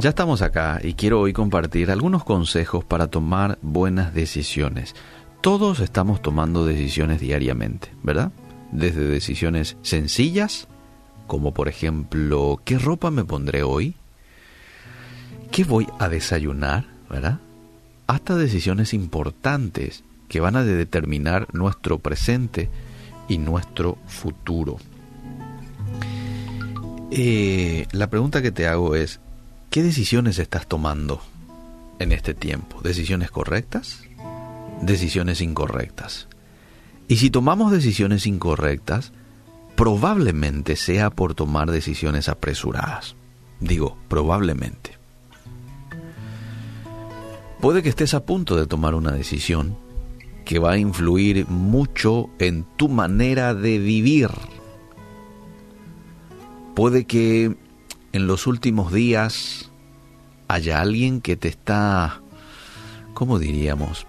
ya estamos acá y quiero hoy compartir algunos consejos para tomar buenas decisiones. Todos estamos tomando decisiones diariamente, ¿verdad? Desde decisiones sencillas, como por ejemplo, ¿qué ropa me pondré hoy? ¿Qué voy a desayunar? ¿Verdad? Hasta decisiones importantes que van a determinar nuestro presente y nuestro futuro. Eh, la pregunta que te hago es, ¿qué decisiones estás tomando en este tiempo? ¿Decisiones correctas? ¿Decisiones incorrectas? Y si tomamos decisiones incorrectas, probablemente sea por tomar decisiones apresuradas. Digo, probablemente. Puede que estés a punto de tomar una decisión que va a influir mucho en tu manera de vivir Puede que en los últimos días haya alguien que te está, ¿cómo diríamos?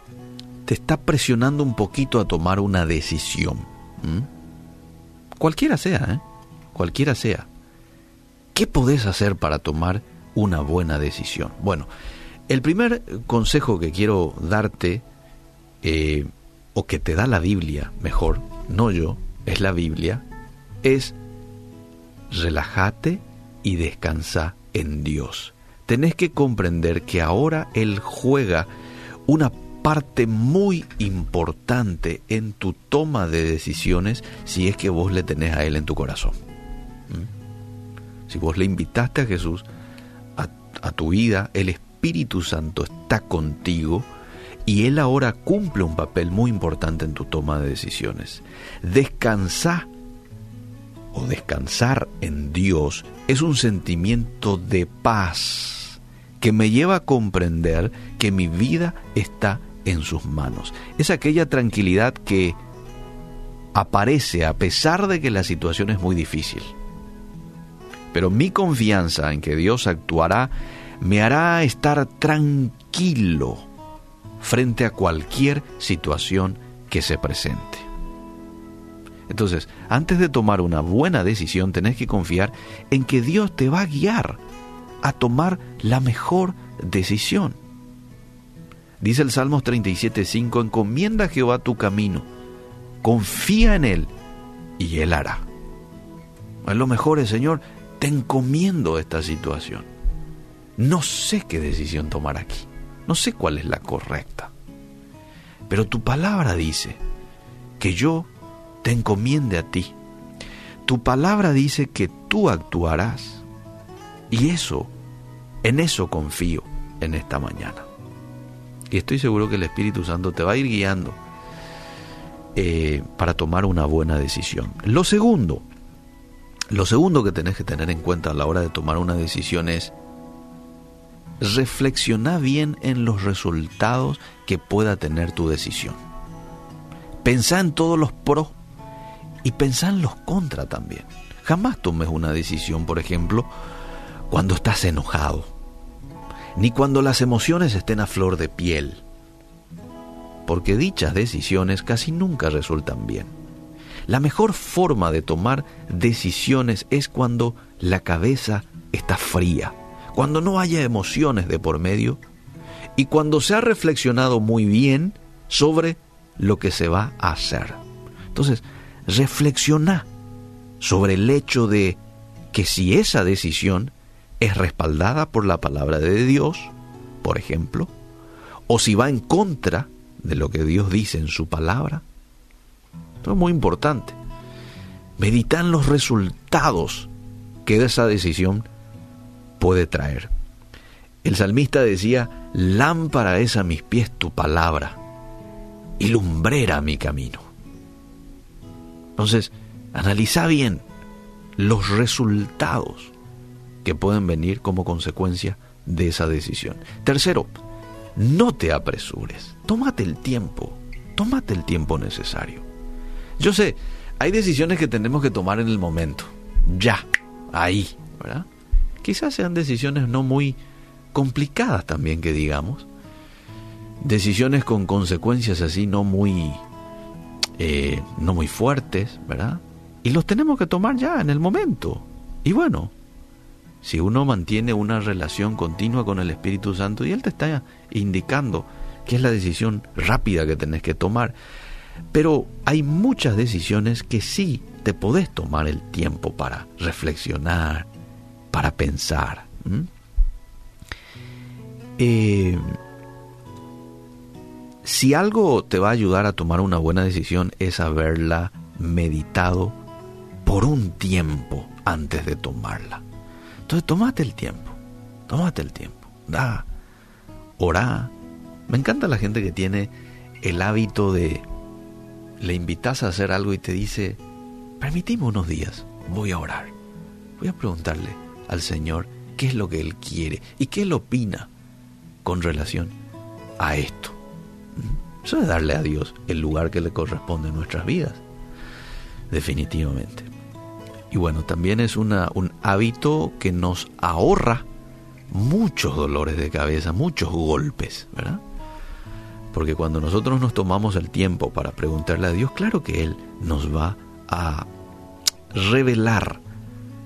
Te está presionando un poquito a tomar una decisión. Cualquiera sea, ¿eh? Cualquiera sea. ¿Qué podés hacer para tomar una buena decisión? Bueno, el primer consejo que quiero darte, eh, o que te da la Biblia, mejor, no yo, es la Biblia, es relájate y descansa en Dios. Tenés que comprender que ahora Él juega una parte muy importante en tu toma de decisiones si es que vos le tenés a Él en tu corazón. ¿Mm? Si vos le invitaste a Jesús a, a tu vida, el Espíritu Santo está contigo y Él ahora cumple un papel muy importante en tu toma de decisiones. Descansa o descansar en Dios es un sentimiento de paz que me lleva a comprender que mi vida está en sus manos. Es aquella tranquilidad que aparece a pesar de que la situación es muy difícil. Pero mi confianza en que Dios actuará me hará estar tranquilo frente a cualquier situación que se presente. Entonces, antes de tomar una buena decisión, tenés que confiar en que Dios te va a guiar a tomar la mejor decisión. Dice el Salmos 37.5, encomienda a Jehová tu camino, confía en Él y Él hará. Es lo mejor, es, Señor, te encomiendo esta situación. No sé qué decisión tomar aquí, no sé cuál es la correcta, pero tu palabra dice que yo te encomiende a ti. Tu palabra dice que tú actuarás. Y eso, en eso confío en esta mañana. Y estoy seguro que el Espíritu Santo te va a ir guiando eh, para tomar una buena decisión. Lo segundo, lo segundo que tenés que tener en cuenta a la hora de tomar una decisión es reflexionar bien en los resultados que pueda tener tu decisión. Pensá en todos los pros y pensar en los contra también. Jamás tomes una decisión, por ejemplo, cuando estás enojado, ni cuando las emociones estén a flor de piel, porque dichas decisiones casi nunca resultan bien. La mejor forma de tomar decisiones es cuando la cabeza está fría, cuando no haya emociones de por medio y cuando se ha reflexionado muy bien sobre lo que se va a hacer. Entonces, reflexiona sobre el hecho de que si esa decisión es respaldada por la palabra de Dios, por ejemplo, o si va en contra de lo que Dios dice en su palabra. Esto es muy importante. Medita en los resultados que esa decisión puede traer. El salmista decía, lámpara es a mis pies tu palabra y lumbrera mi camino. Entonces, analiza bien los resultados que pueden venir como consecuencia de esa decisión. Tercero, no te apresures, tómate el tiempo, tómate el tiempo necesario. Yo sé, hay decisiones que tenemos que tomar en el momento, ya, ahí, ¿verdad? Quizás sean decisiones no muy complicadas también que digamos, decisiones con consecuencias así no muy eh, no muy fuertes, ¿verdad? Y los tenemos que tomar ya en el momento. Y bueno, Si uno mantiene una relación continua con el Espíritu Santo y Él te está indicando qué es la decisión rápida que tenés que tomar. Pero hay muchas decisiones que sí te podés tomar el tiempo para reflexionar, para pensar. Eh, si algo te va a ayudar a tomar una buena decisión es haberla meditado por un tiempo antes de tomarla. Entonces, tómate el tiempo, tómate el tiempo, da, orá. Me encanta la gente que tiene el hábito de, le invitas a hacer algo y te dice, permitime unos días, voy a orar, voy a preguntarle al Señor qué es lo que Él quiere y qué Él opina con relación a esto. Eso es darle a Dios el lugar que le corresponde en nuestras vidas, definitivamente. Y bueno, también es un hábito que nos ahorra muchos dolores de cabeza, muchos golpes, ¿verdad? Porque cuando nosotros nos tomamos el tiempo para preguntarle a Dios, claro que Él nos va a revelar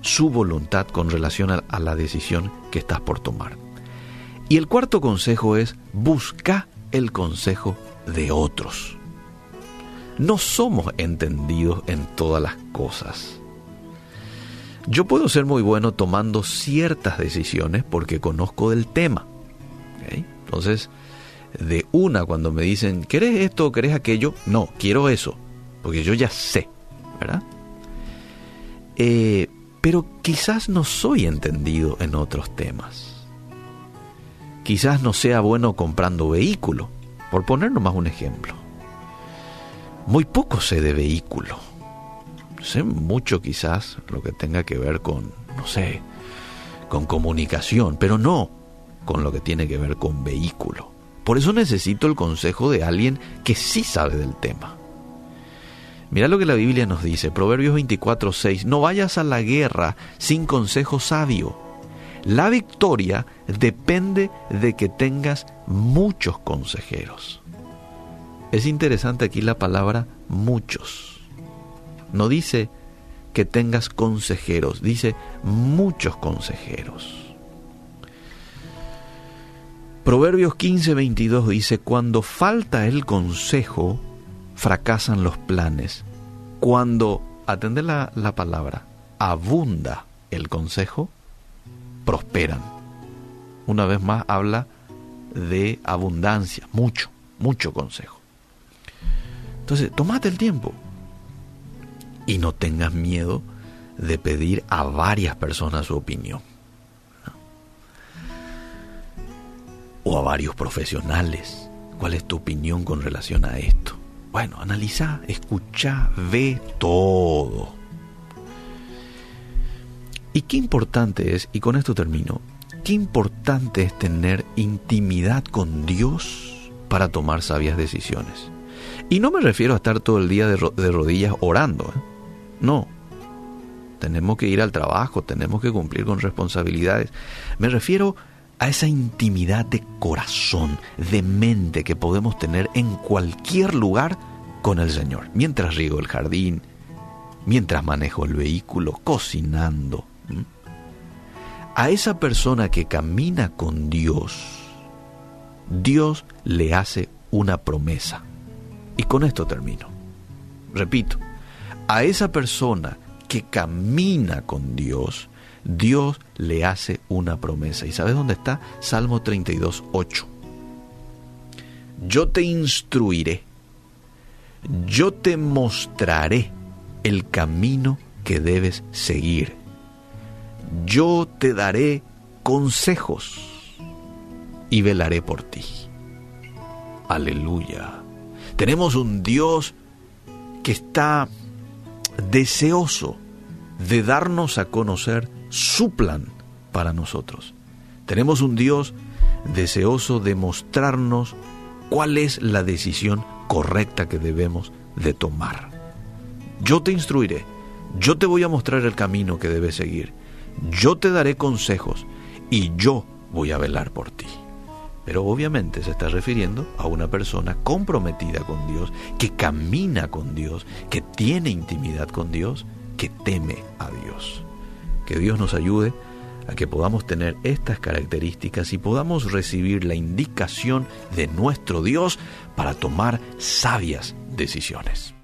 su voluntad con relación a, a la decisión que estás por tomar. Y el cuarto consejo es busca el consejo de otros. No somos entendidos en todas las cosas. Yo puedo ser muy bueno tomando ciertas decisiones porque conozco del tema. Entonces, de una, cuando me dicen, ¿querés esto o querés aquello? No, quiero eso, porque yo ya sé. Eh, pero quizás no soy entendido en otros temas. Quizás no sea bueno comprando vehículo, por poner nomás un ejemplo. Muy poco sé de vehículo sé mucho quizás lo que tenga que ver con, no sé, con comunicación, pero no con lo que tiene que ver con vehículo. Por eso necesito el consejo de alguien que sí sabe del tema. Mira lo que la Biblia nos dice, Proverbios 24, 6, no vayas a la guerra sin consejo sabio. La victoria depende de que tengas muchos consejeros. Es interesante aquí la palabra muchos no dice que tengas consejeros, dice muchos consejeros. Proverbios 15, 22 dice, cuando falta el consejo, fracasan los planes. Cuando, atende la, la palabra, abunda el consejo, prosperan. Una vez más habla de abundancia, mucho, mucho consejo. Entonces, tomate el tiempo, y no tengas miedo de pedir a varias personas su opinión. O a varios profesionales. ¿Cuál es tu opinión con relación a esto? Bueno, analiza, escucha, ve todo. Y qué importante es, y con esto termino, qué importante es tener intimidad con Dios para tomar sabias decisiones. Y no me refiero a estar todo el día de, rodillas orando. ¿eh? No. Tenemos que ir al trabajo, tenemos que cumplir con responsabilidades. Me refiero a esa intimidad de corazón, de mente que podemos tener en cualquier lugar con el Señor. Mientras riego el jardín, mientras manejo el vehículo, cocinando. A esa persona que camina con Dios, Dios le hace una promesa. Y con esto termino. Repito, a esa persona que camina con Dios, Dios le hace una promesa. ¿Y sabes dónde está? Salmo 32, 8. Yo te instruiré, yo te mostraré el camino que debes seguir. Yo te daré consejos y velaré por ti. Aleluya. Tenemos un Dios que está deseoso de darnos a conocer su plan para nosotros. Tenemos un Dios deseoso de mostrarnos cuál es la decisión correcta que debemos de tomar. Yo te instruiré, yo te voy a mostrar el camino que debes seguir, yo te daré consejos y yo voy a velar por ti. Pero obviamente se está refiriendo a una persona comprometida con Dios, que camina con Dios, que tiene intimidad con Dios, que teme a Dios. Que Dios nos ayude a que podamos tener estas características y podamos recibir la indicación de nuestro Dios para tomar sabias decisiones.